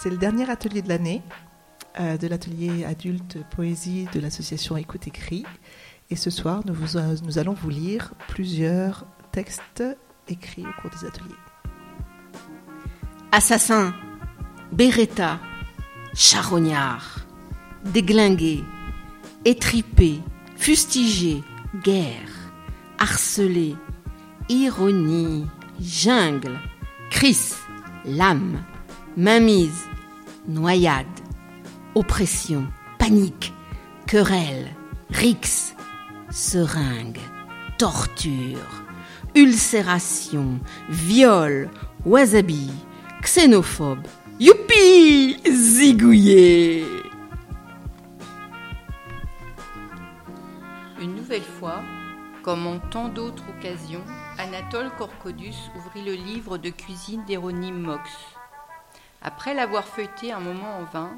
C'est le dernier atelier de l'année euh, de l'atelier adulte poésie de l'association Écoute Écrit. Et ce soir, euh, nous allons vous lire plusieurs textes écrits au cours des ateliers. Assassin, Beretta, charognard, déglingué, étripé, fustigé, guerre, harcelé, ironie, jungle, cris, lame, mainmise, noyade, oppression, panique, querelle, rix, seringue, torture, ulcération, viol, wasabi, xénophobe, youpi, zigouillé. Une nouvelle fois, comme en tant d'autres occasions, Anatole Corcodus ouvrit le livre de cuisine d'Héronyme Mox. Après l'avoir feuilleté un moment en vain,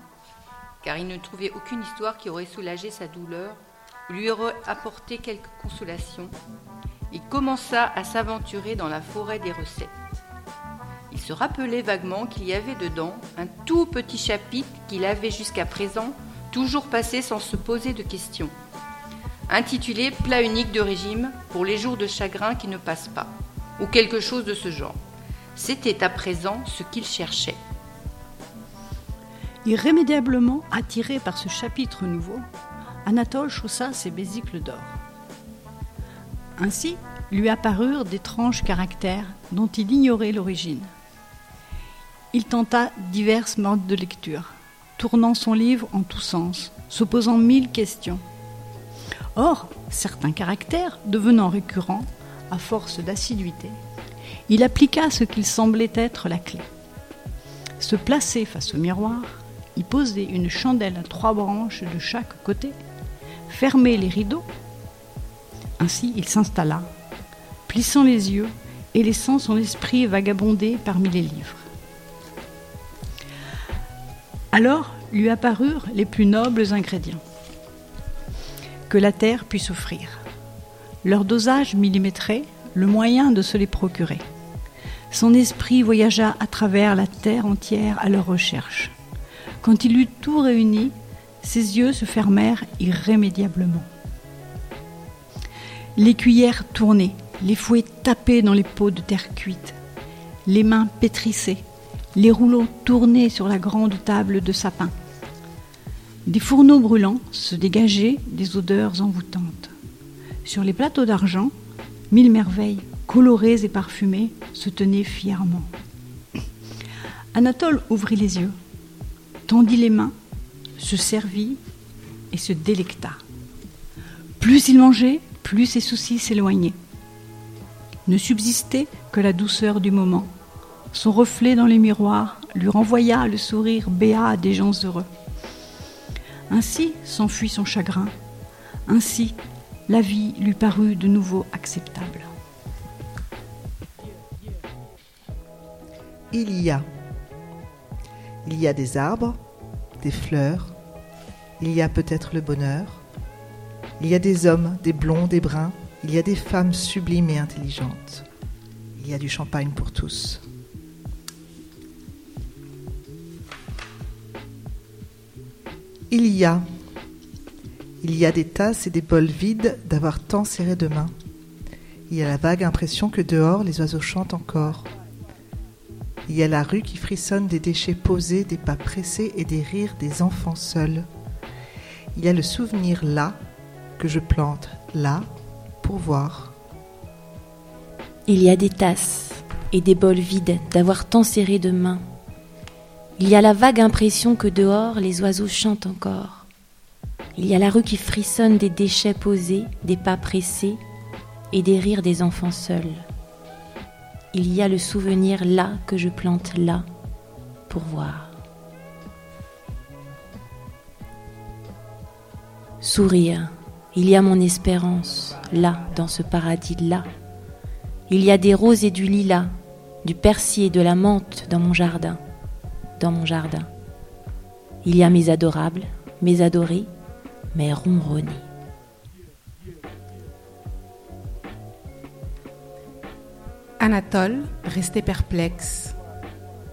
car il ne trouvait aucune histoire qui aurait soulagé sa douleur ou lui aurait apporté quelque consolation, il commença à s'aventurer dans la forêt des recettes. Il se rappelait vaguement qu'il y avait dedans un tout petit chapitre qu'il avait jusqu'à présent toujours passé sans se poser de questions, intitulé Plat unique de régime pour les jours de chagrin qui ne passent pas, ou quelque chose de ce genre. C'était à présent ce qu'il cherchait. Irrémédiablement attiré par ce chapitre nouveau, Anatole chaussa ses bésicles d'or. Ainsi lui apparurent d'étranges caractères dont il ignorait l'origine. Il tenta divers modes de lecture, tournant son livre en tous sens, se posant mille questions. Or, certains caractères, devenant récurrents, à force d'assiduité, il appliqua ce qu'il semblait être la clé. Se placer face au miroir, poser une chandelle à trois branches de chaque côté, fermer les rideaux. Ainsi il s'installa, plissant les yeux et laissant son esprit vagabonder parmi les livres. Alors lui apparurent les plus nobles ingrédients que la terre puisse offrir. Leur dosage millimétré, le moyen de se les procurer. Son esprit voyagea à travers la terre entière à leur recherche. Quand il eut tout réuni, ses yeux se fermèrent irrémédiablement. Les cuillères tournaient, les fouets tapaient dans les pots de terre cuite, les mains pétrissaient, les rouleaux tournaient sur la grande table de sapin. Des fourneaux brûlants se dégageaient des odeurs envoûtantes. Sur les plateaux d'argent, mille merveilles, colorées et parfumées, se tenaient fièrement. Anatole ouvrit les yeux tendit les mains, se servit et se délecta. Plus il mangeait, plus ses soucis s'éloignaient. Ne subsistait que la douceur du moment. Son reflet dans les miroirs lui renvoya le sourire béat des gens heureux. Ainsi s'enfuit son chagrin. Ainsi la vie lui parut de nouveau acceptable. Il y a il y a des arbres, des fleurs, il y a peut-être le bonheur, il y a des hommes, des blonds, des bruns, il y a des femmes sublimes et intelligentes, il y a du champagne pour tous. Il y a, il y a des tasses et des bols vides d'avoir tant serré de mains. Il y a la vague impression que dehors les oiseaux chantent encore. Il y a la rue qui frissonne des déchets posés, des pas pressés et des rires des enfants seuls. Il y a le souvenir là que je plante là pour voir. Il y a des tasses et des bols vides d'avoir tant serré de mains. Il y a la vague impression que dehors les oiseaux chantent encore. Il y a la rue qui frissonne des déchets posés, des pas pressés et des rires des enfants seuls il y a le souvenir là que je plante là pour voir. Sourire, il y a mon espérance là, dans ce paradis là. Il y a des roses et du lilas, du persil et de la menthe dans mon jardin, dans mon jardin. Il y a mes adorables, mes adorés, mes ronronnés. Anatole restait perplexe.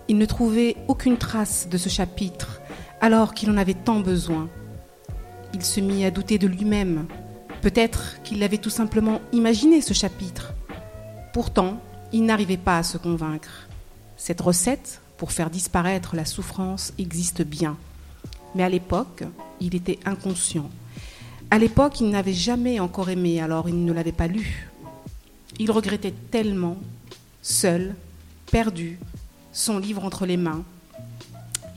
Il ne trouvait aucune trace de ce chapitre, alors qu'il en avait tant besoin. Il se mit à douter de lui-même. Peut-être qu'il avait tout simplement imaginé ce chapitre. Pourtant, il n'arrivait pas à se convaincre. Cette recette, pour faire disparaître la souffrance, existe bien. Mais à l'époque, il était inconscient. À l'époque, il n'avait jamais encore aimé, alors il ne l'avait pas lu. Il regrettait tellement, seul, perdu, son livre entre les mains.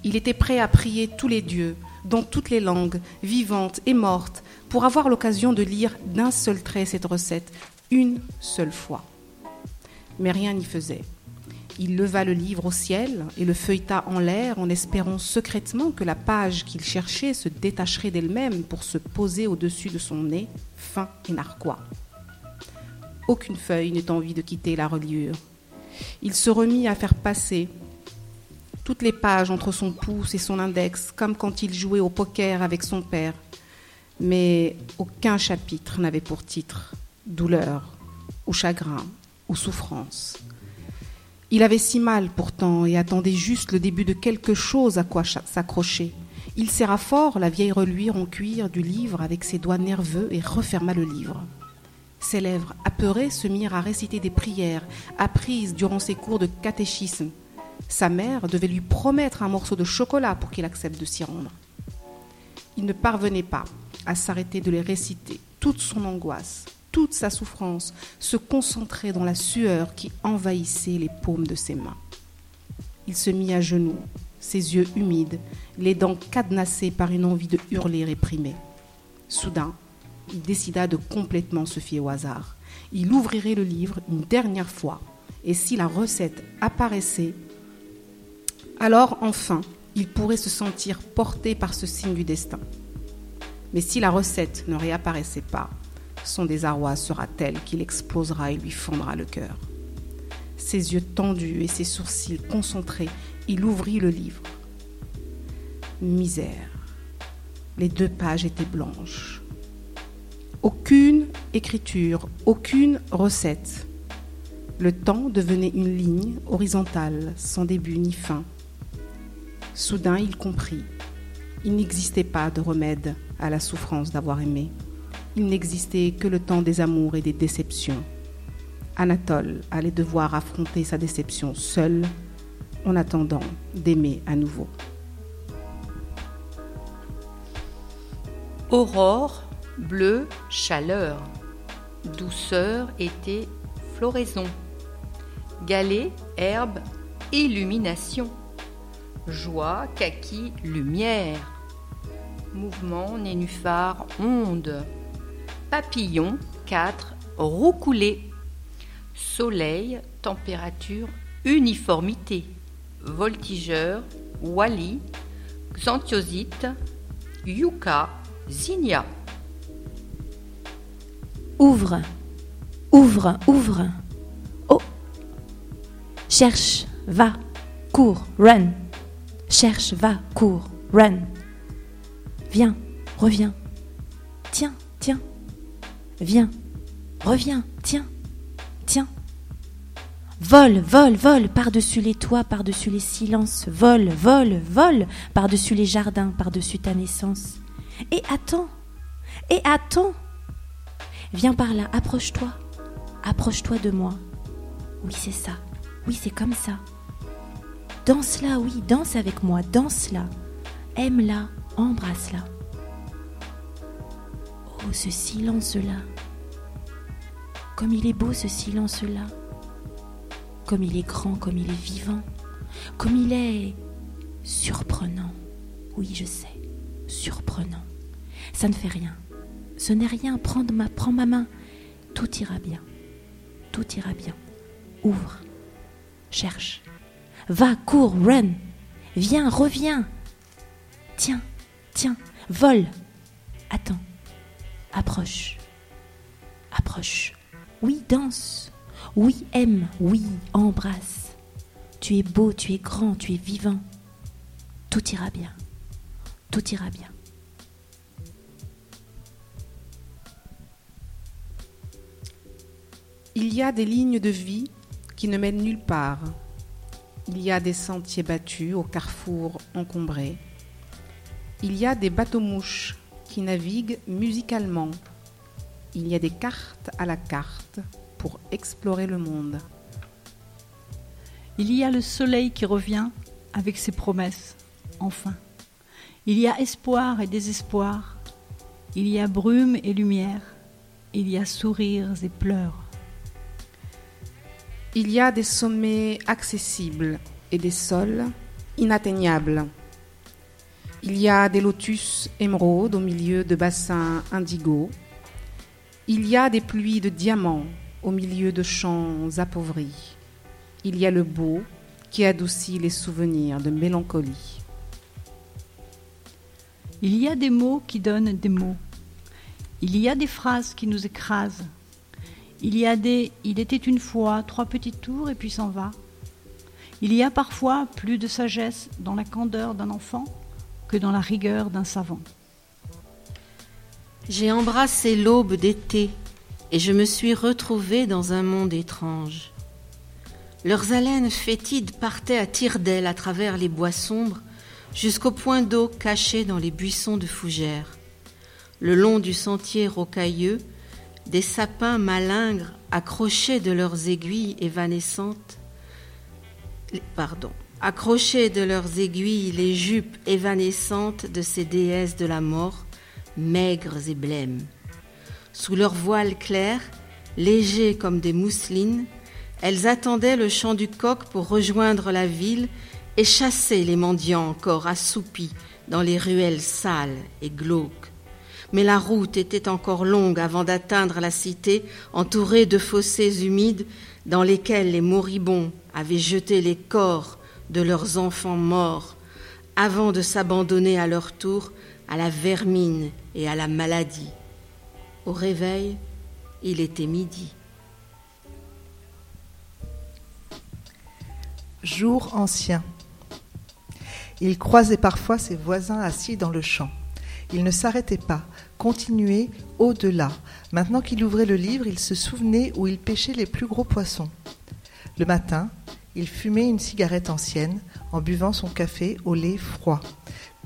Il était prêt à prier tous les dieux, dans toutes les langues, vivantes et mortes, pour avoir l'occasion de lire d'un seul trait cette recette, une seule fois. Mais rien n'y faisait. Il leva le livre au ciel et le feuilleta en l'air en espérant secrètement que la page qu'il cherchait se détacherait d'elle-même pour se poser au-dessus de son nez, fin et narquois. Aucune feuille n'eut envie de quitter la reliure. Il se remit à faire passer toutes les pages entre son pouce et son index, comme quand il jouait au poker avec son père. Mais aucun chapitre n'avait pour titre douleur ou chagrin ou souffrance. Il avait si mal pourtant et attendait juste le début de quelque chose à quoi s'accrocher. Il serra fort la vieille reluire en cuir du livre avec ses doigts nerveux et referma le livre. Ses lèvres apeurées se mirent à réciter des prières apprises durant ses cours de catéchisme. Sa mère devait lui promettre un morceau de chocolat pour qu'il accepte de s'y rendre. Il ne parvenait pas à s'arrêter de les réciter. Toute son angoisse, toute sa souffrance se concentrait dans la sueur qui envahissait les paumes de ses mains. Il se mit à genoux, ses yeux humides, les dents cadenassées par une envie de hurler réprimée. Soudain, il décida de complètement se fier au hasard. Il ouvrirait le livre une dernière fois, et si la recette apparaissait, alors enfin, il pourrait se sentir porté par ce signe du destin. Mais si la recette ne réapparaissait pas, son désarroi sera tel qu'il explosera et lui fendra le cœur. Ses yeux tendus et ses sourcils concentrés, il ouvrit le livre. Misère. Les deux pages étaient blanches. Aucune écriture, aucune recette. Le temps devenait une ligne horizontale, sans début ni fin. Soudain, il comprit. Il n'existait pas de remède à la souffrance d'avoir aimé. Il n'existait que le temps des amours et des déceptions. Anatole allait devoir affronter sa déception seul en attendant d'aimer à nouveau. Aurore bleu, chaleur. Douceur, été, floraison. Galet, herbe, illumination. Joie, kaki, lumière. Mouvement, nénuphar, onde. Papillon, 4, roucoulé. Soleil, température, uniformité. Voltigeur, wali, xanthiosite, yucca, zinnia. Ouvre, ouvre, ouvre. Oh Cherche, va, cours, run. Cherche, va, cours, run. Viens, reviens. Tiens, tiens. Viens, reviens, tiens, tiens. Vole, vole, vole par-dessus les toits, par-dessus les silences. Vole, vole, vole par-dessus les jardins, par-dessus ta naissance. Et attends, et attends. Viens par là, approche-toi. Approche-toi de moi. Oui, c'est ça. Oui, c'est comme ça. Danse là, oui, danse avec moi, danse là. Aime-la, embrasse-la. Oh, ce silence-là. Comme il est beau ce silence-là. Comme il est grand, comme il est vivant. Comme il est surprenant. Oui, je sais, surprenant. Ça ne fait rien. Ce n'est rien, prends ma, prends ma main. Tout ira bien. Tout ira bien. Ouvre. Cherche. Va, cours, run. Viens, reviens. Tiens, tiens, vole. Attends. Approche. Approche. Oui, danse. Oui, aime. Oui, embrasse. Tu es beau, tu es grand, tu es vivant. Tout ira bien. Tout ira bien. Il y a des lignes de vie qui ne mènent nulle part. Il y a des sentiers battus au carrefour encombré. Il y a des bateaux-mouches qui naviguent musicalement. Il y a des cartes à la carte pour explorer le monde. Il y a le soleil qui revient avec ses promesses, enfin. Il y a espoir et désespoir. Il y a brume et lumière. Il y a sourires et pleurs. Il y a des sommets accessibles et des sols inatteignables. Il y a des lotus émeraudes au milieu de bassins indigos. Il y a des pluies de diamants au milieu de champs appauvris. Il y a le beau qui adoucit les souvenirs de mélancolie. Il y a des mots qui donnent des mots. Il y a des phrases qui nous écrasent. Il y a des Il était une fois trois petites tours et puis s'en va. Il y a parfois plus de sagesse dans la candeur d'un enfant que dans la rigueur d'un savant. J'ai embrassé l'aube d'été et je me suis retrouvée dans un monde étrange. Leurs haleines fétides partaient à tire-d'aile à travers les bois sombres jusqu'au point d'eau caché dans les buissons de fougères. Le long du sentier rocailleux, des sapins malingres accrochés de leurs aiguilles évanescentes, pardon, accrochés de leurs aiguilles les jupes évanescentes de ces déesses de la mort, maigres et blêmes. Sous leurs voiles clairs, légers comme des mousselines, elles attendaient le chant du coq pour rejoindre la ville et chasser les mendiants encore assoupis dans les ruelles sales et glauques. Mais la route était encore longue avant d'atteindre la cité entourée de fossés humides dans lesquels les moribonds avaient jeté les corps de leurs enfants morts avant de s'abandonner à leur tour à la vermine et à la maladie. Au réveil, il était midi. Jour ancien. Il croisait parfois ses voisins assis dans le champ. Il ne s'arrêtait pas, continuait au-delà. Maintenant qu'il ouvrait le livre, il se souvenait où il pêchait les plus gros poissons. Le matin, il fumait une cigarette ancienne en buvant son café au lait froid.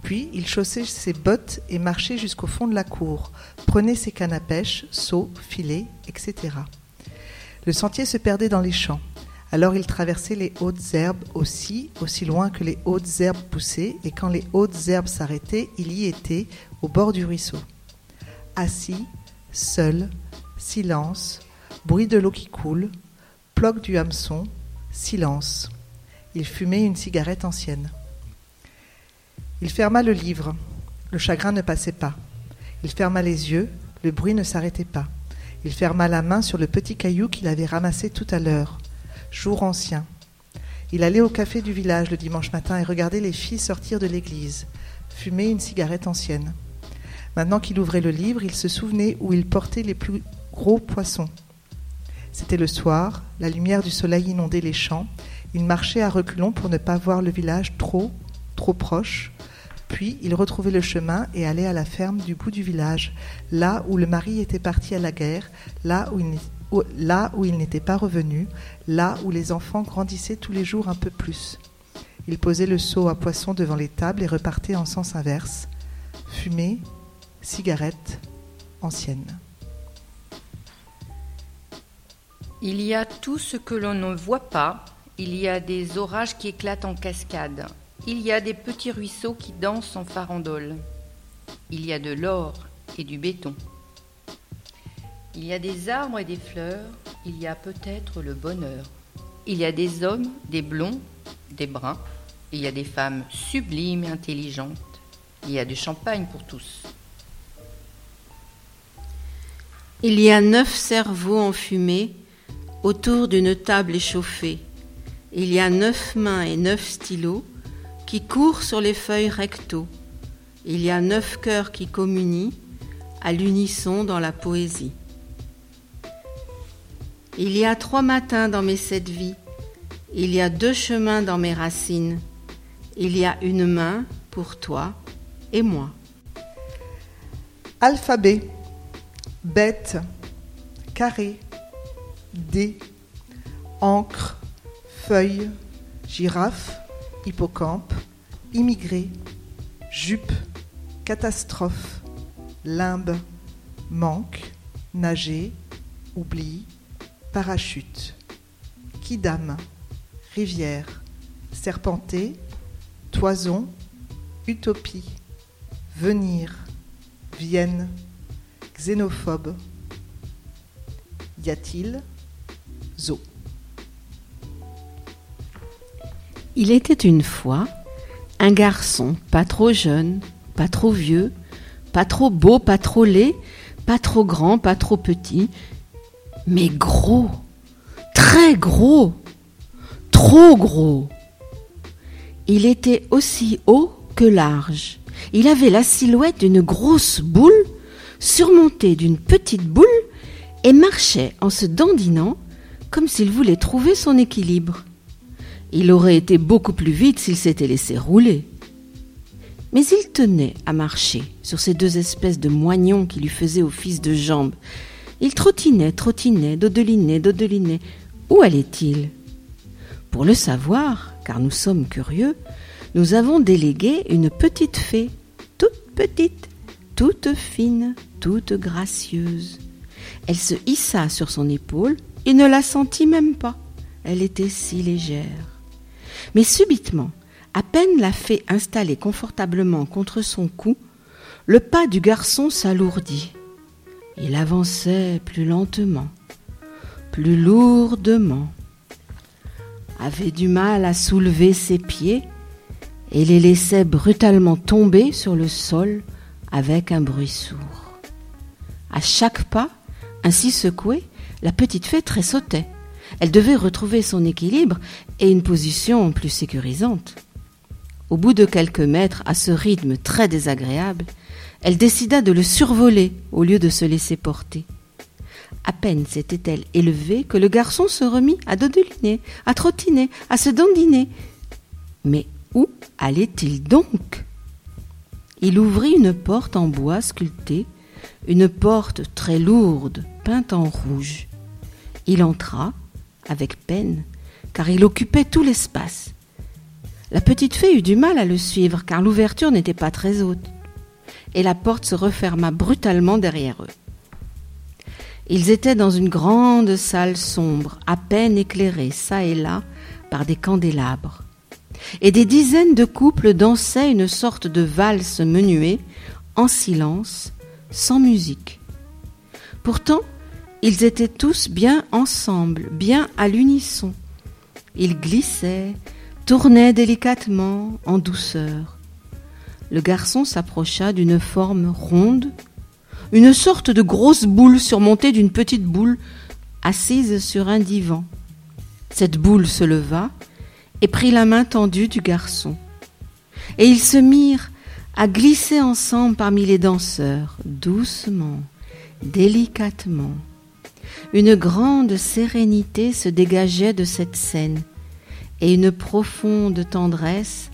Puis il chaussait ses bottes et marchait jusqu'au fond de la cour, prenait ses cannes à pêche, seaux, filets, etc. Le sentier se perdait dans les champs. Alors il traversait les hautes herbes aussi, aussi loin que les hautes herbes poussaient, et quand les hautes herbes s'arrêtaient, il y était, au bord du ruisseau. Assis, seul, silence, bruit de l'eau qui coule, ploque du hameçon, silence. Il fumait une cigarette ancienne. Il ferma le livre. Le chagrin ne passait pas. Il ferma les yeux. Le bruit ne s'arrêtait pas. Il ferma la main sur le petit caillou qu'il avait ramassé tout à l'heure jour ancien. Il allait au café du village le dimanche matin et regardait les filles sortir de l'église, fumer une cigarette ancienne. Maintenant qu'il ouvrait le livre, il se souvenait où il portait les plus gros poissons. C'était le soir, la lumière du soleil inondait les champs. Il marchait à reculons pour ne pas voir le village trop, trop proche. Puis il retrouvait le chemin et allait à la ferme du bout du village, là où le mari était parti à la guerre, là où il n'était pas revenu, là où les enfants grandissaient tous les jours un peu plus. Il posait le seau à poisson devant les tables et repartait en sens inverse. Fumée, cigarette, ancienne. Il y a tout ce que l'on ne voit pas. Il y a des orages qui éclatent en cascade. Il y a des petits ruisseaux qui dansent en farandole. Il y a de l'or et du béton. Il y a des arbres et des fleurs, il y a peut-être le bonheur. Il y a des hommes, des blonds, des bruns, il y a des femmes sublimes et intelligentes. Il y a du champagne pour tous. Il y a neuf cerveaux enfumés autour d'une table échauffée. Il y a neuf mains et neuf stylos qui courent sur les feuilles recto. Il y a neuf cœurs qui communient à l'unisson dans la poésie. Il y a trois matins dans mes sept vies. Il y a deux chemins dans mes racines. Il y a une main pour toi et moi. Alphabet. Bête. Carré. D. Encre. Feuille. girafe, hippocampe, immigré, jupe, catastrophe, limbe, manque, nager, oubli, parachute, kidam, rivière, serpenté, toison, utopie, venir, Vienne, xénophobe. Y a-t-il Zo. Il était une fois un garçon pas trop jeune, pas trop vieux, pas trop beau, pas trop laid, pas trop grand, pas trop petit, mais gros, très gros, trop gros. Il était aussi haut que large. Il avait la silhouette d'une grosse boule surmontée d'une petite boule et marchait en se dandinant comme s'il voulait trouver son équilibre. Il aurait été beaucoup plus vite s'il s'était laissé rouler. Mais il tenait à marcher sur ces deux espèces de moignons qui lui faisaient office de jambes. Il trottinait, trottinait, dodelinait, dodelinait. Où allait-il? Pour le savoir, car nous sommes curieux, nous avons délégué une petite fée, toute petite, toute fine, toute gracieuse. Elle se hissa sur son épaule et ne la sentit même pas. Elle était si légère. Mais subitement, à peine la fée installée confortablement contre son cou, le pas du garçon s'alourdit. Il avançait plus lentement, plus lourdement, avait du mal à soulever ses pieds et les laissait brutalement tomber sur le sol avec un bruit sourd. À chaque pas, ainsi secouée, la petite fée tressautait. Elle devait retrouver son équilibre et une position plus sécurisante. Au bout de quelques mètres, à ce rythme très désagréable, elle décida de le survoler au lieu de se laisser porter. À peine s'était-elle élevée que le garçon se remit à dodeliner, à trottiner, à se dandiner. Mais où allait-il donc? Il ouvrit une porte en bois sculpté, une porte très lourde, peinte en rouge. Il entra, avec peine, car il occupait tout l'espace. La petite fée eut du mal à le suivre, car l'ouverture n'était pas très haute, et la porte se referma brutalement derrière eux. Ils étaient dans une grande salle sombre, à peine éclairée çà et là par des candélabres. Et des dizaines de couples dansaient une sorte de valse menuée, en silence, sans musique. Pourtant, ils étaient tous bien ensemble, bien à l'unisson. Ils glissaient, tournaient délicatement, en douceur. Le garçon s'approcha d'une forme ronde, une sorte de grosse boule surmontée d'une petite boule assise sur un divan. Cette boule se leva et prit la main tendue du garçon. Et ils se mirent à glisser ensemble parmi les danseurs, doucement, délicatement. Une grande sérénité se dégageait de cette scène, et une profonde tendresse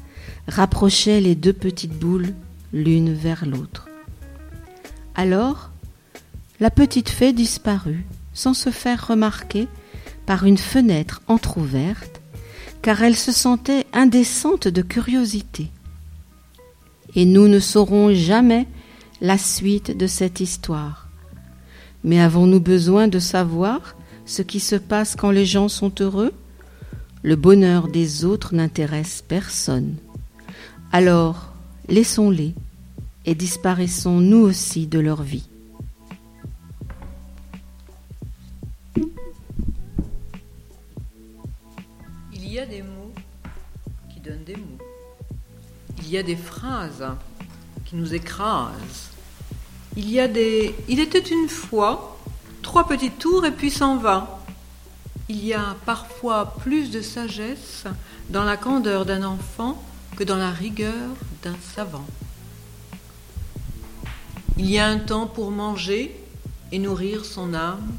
rapprochait les deux petites boules l'une vers l'autre. Alors, la petite fée disparut, sans se faire remarquer, par une fenêtre entr'ouverte, car elle se sentait indécente de curiosité. Et nous ne saurons jamais la suite de cette histoire. Mais avons-nous besoin de savoir ce qui se passe quand les gens sont heureux? Le bonheur des autres n'intéresse personne. Alors, laissons-les et disparaissons nous aussi de leur vie. Y a des phrases qui nous écrasent. Il y a des Il était une fois, trois petits tours et puis s'en va. Il y a parfois plus de sagesse dans la candeur d'un enfant que dans la rigueur d'un savant. Il y a un temps pour manger et nourrir son âme.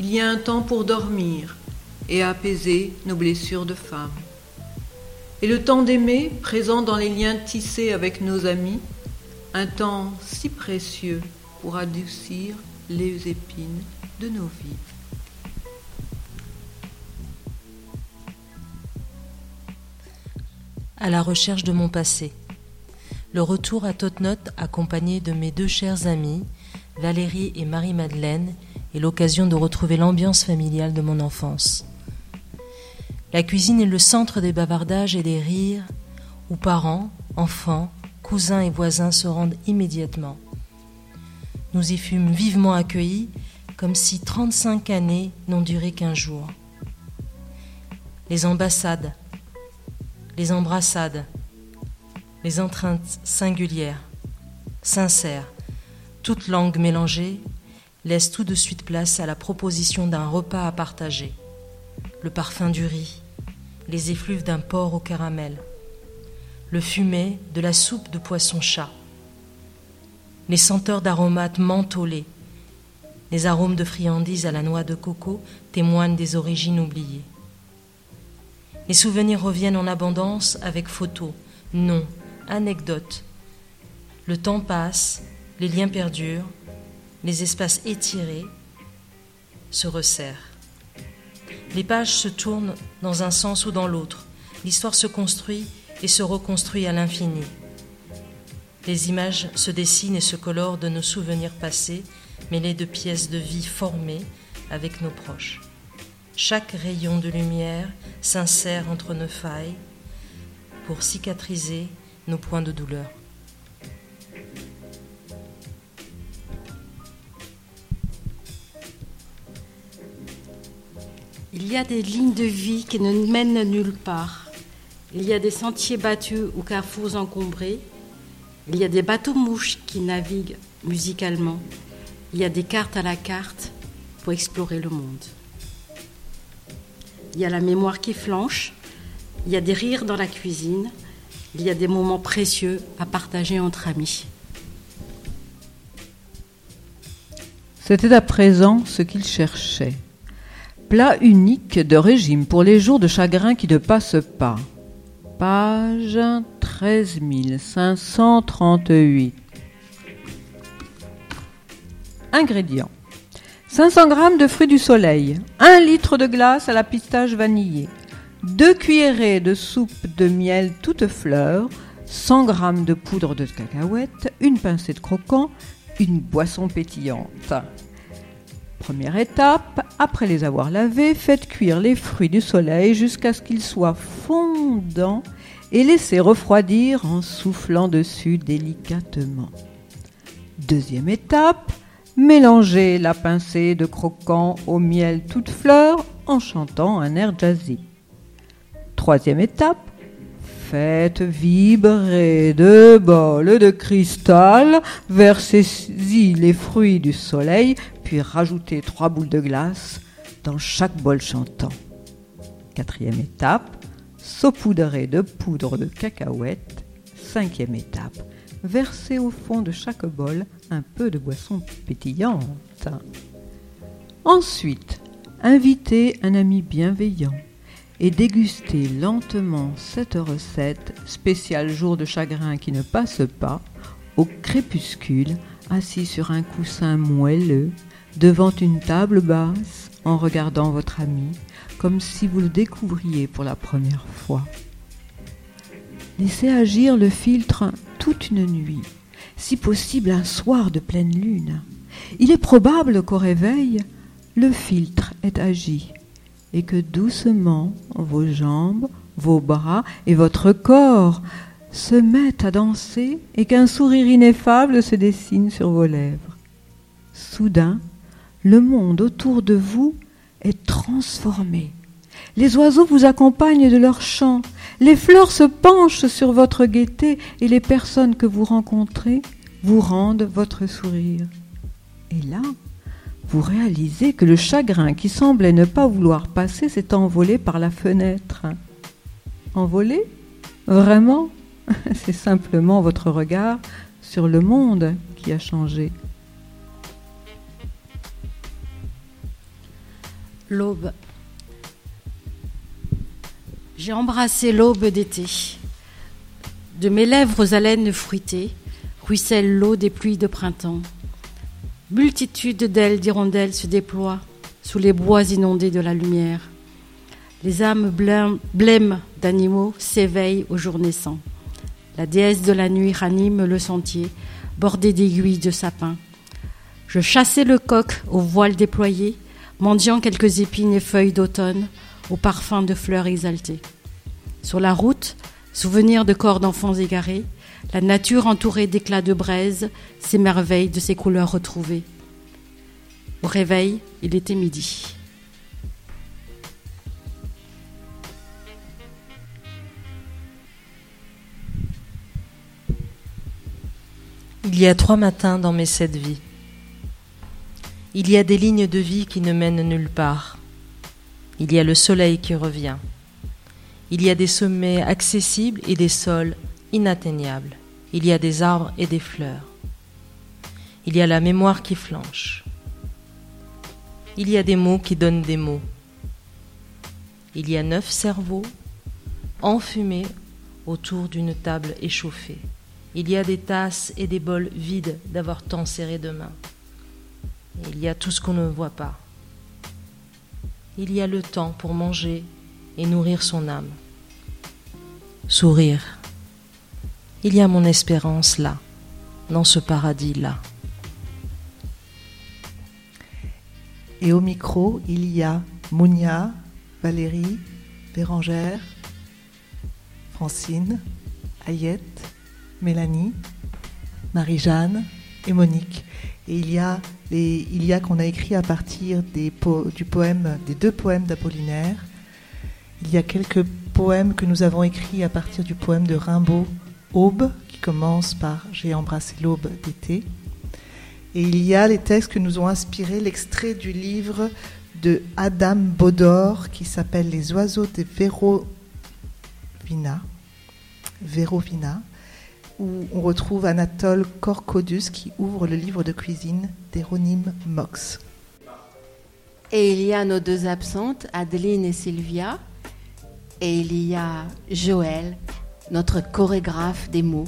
Il y a un temps pour dormir et apaiser nos blessures de femme. Et le temps d'aimer, présent dans les liens tissés avec nos amis, un temps si précieux pour adoucir les épines de nos vies. à la recherche de mon passé. Le retour à Tottenot accompagné de mes deux chères amies, Valérie et Marie-Madeleine, est l'occasion de retrouver l'ambiance familiale de mon enfance. La cuisine est le centre des bavardages et des rires, où parents, enfants, cousins et voisins se rendent immédiatement. Nous y fûmes vivement accueillis, comme si 35 années n'ont duré qu'un jour. Les ambassades, les embrassades, les entreintes singulières, sincères, toutes langues mélangées, laissent tout de suite place à la proposition d'un repas à partager. Le parfum du riz, les effluves d'un porc au caramel, le fumet de la soupe de poisson-chat, les senteurs d'aromates mentholés, les arômes de friandises à la noix de coco témoignent des origines oubliées. Les souvenirs reviennent en abondance avec photos, noms, anecdotes. Le temps passe, les liens perdurent, les espaces étirés se resserrent. Les pages se tournent dans un sens ou dans l'autre. L'histoire se construit et se reconstruit à l'infini. Les images se dessinent et se colorent de nos souvenirs passés, mêlés de pièces de vie formées avec nos proches. Chaque rayon de lumière s'insère entre nos failles pour cicatriser nos points de douleur. Il y a des lignes de vie qui ne mènent nulle part. Il y a des sentiers battus ou carrefours encombrés. Il y a des bateaux-mouches qui naviguent musicalement. Il y a des cartes à la carte pour explorer le monde. Il y a la mémoire qui flanche. Il y a des rires dans la cuisine. Il y a des moments précieux à partager entre amis. C'était à présent ce qu'il cherchait. Plat unique de régime pour les jours de chagrin qui ne passent pas. Page 13538. Ingrédients 500 g de fruits du soleil, 1 litre de glace à la pistache vanillée, 2 cuillerées de soupe de miel toute fleur, 100 g de poudre de cacahuète, une pincée de croquant, une boisson pétillante. Première étape, après les avoir lavés, faites cuire les fruits du soleil jusqu'à ce qu'ils soient fondants et laissez refroidir en soufflant dessus délicatement. Deuxième étape, mélangez la pincée de croquant au miel toute fleur en chantant un air jazzy. Troisième étape, Faites vibrer deux bols de cristal, versez-y les fruits du soleil, puis rajoutez trois boules de glace dans chaque bol chantant. Quatrième étape, saupoudrez de poudre de cacahuète. Cinquième étape, versez au fond de chaque bol un peu de boisson pétillante. Ensuite, invitez un ami bienveillant et dégustez lentement cette recette, spéciale jour de chagrin qui ne passe pas, au crépuscule, assis sur un coussin moelleux, devant une table basse, en regardant votre ami, comme si vous le découvriez pour la première fois. Laissez agir le filtre toute une nuit, si possible un soir de pleine lune. Il est probable qu'au réveil, le filtre ait agi et que doucement vos jambes, vos bras et votre corps se mettent à danser et qu'un sourire ineffable se dessine sur vos lèvres. Soudain, le monde autour de vous est transformé. Les oiseaux vous accompagnent de leurs chants, les fleurs se penchent sur votre gaieté et les personnes que vous rencontrez vous rendent votre sourire. Et là, vous réalisez que le chagrin qui semblait ne pas vouloir passer s'est envolé par la fenêtre. Envolé? Vraiment? C'est simplement votre regard sur le monde qui a changé. L'aube. J'ai embrassé l'aube d'été. De mes lèvres haleines fruitées ruisselle l'eau des pluies de printemps. Multitude d'ailes d'hirondelles se déploient sous les bois inondés de la lumière. Les âmes blêmes d'animaux s'éveillent au jour naissant. La déesse de la nuit ranime le sentier, bordé d'aiguilles de sapin. Je chassais le coq au voile déployé, mendiant quelques épines et feuilles d'automne au parfum de fleurs exaltées. Sur la route, souvenir de corps d'enfants égarés, la nature entourée d'éclats de braise s'émerveille de ses couleurs retrouvées. Au réveil, il était midi. Il y a trois matins dans mes sept vies. Il y a des lignes de vie qui ne mènent nulle part. Il y a le soleil qui revient. Il y a des sommets accessibles et des sols inatteignables. Il y a des arbres et des fleurs. Il y a la mémoire qui flanche. Il y a des mots qui donnent des mots. Il y a neuf cerveaux enfumés autour d'une table échauffée. Il y a des tasses et des bols vides d'avoir tant serré de mains. il y a tout ce qu'on ne voit pas. Il y a le temps pour manger et nourrir son âme. Sourire. Il y a mon espérance là, dans ce paradis-là. Et au micro, il y a Mounia, Valérie, Bérangère, Francine, Ayette, Mélanie, Marie-Jeanne et Monique. Et il y a, les, il y a qu'on a écrit à partir des deux poèmes d'Apollinaire. Il y a quelques poèmes que nous avons écrits à partir du poème de Rimbaud, Aube, qui commence par J'ai embrassé l'aube d'été. Et il y a les textes que nous ont inspirés, l'extrait du livre de Adam Baudor qui s'appelle Les oiseaux de Vérovina. Vérovina où on retrouve Anatole Korkodus qui ouvre le livre de cuisine d'Héronyme Mox. Et il y a nos deux absentes, Adeline et Sylvia. Et il y a Joël, notre chorégraphe des mots.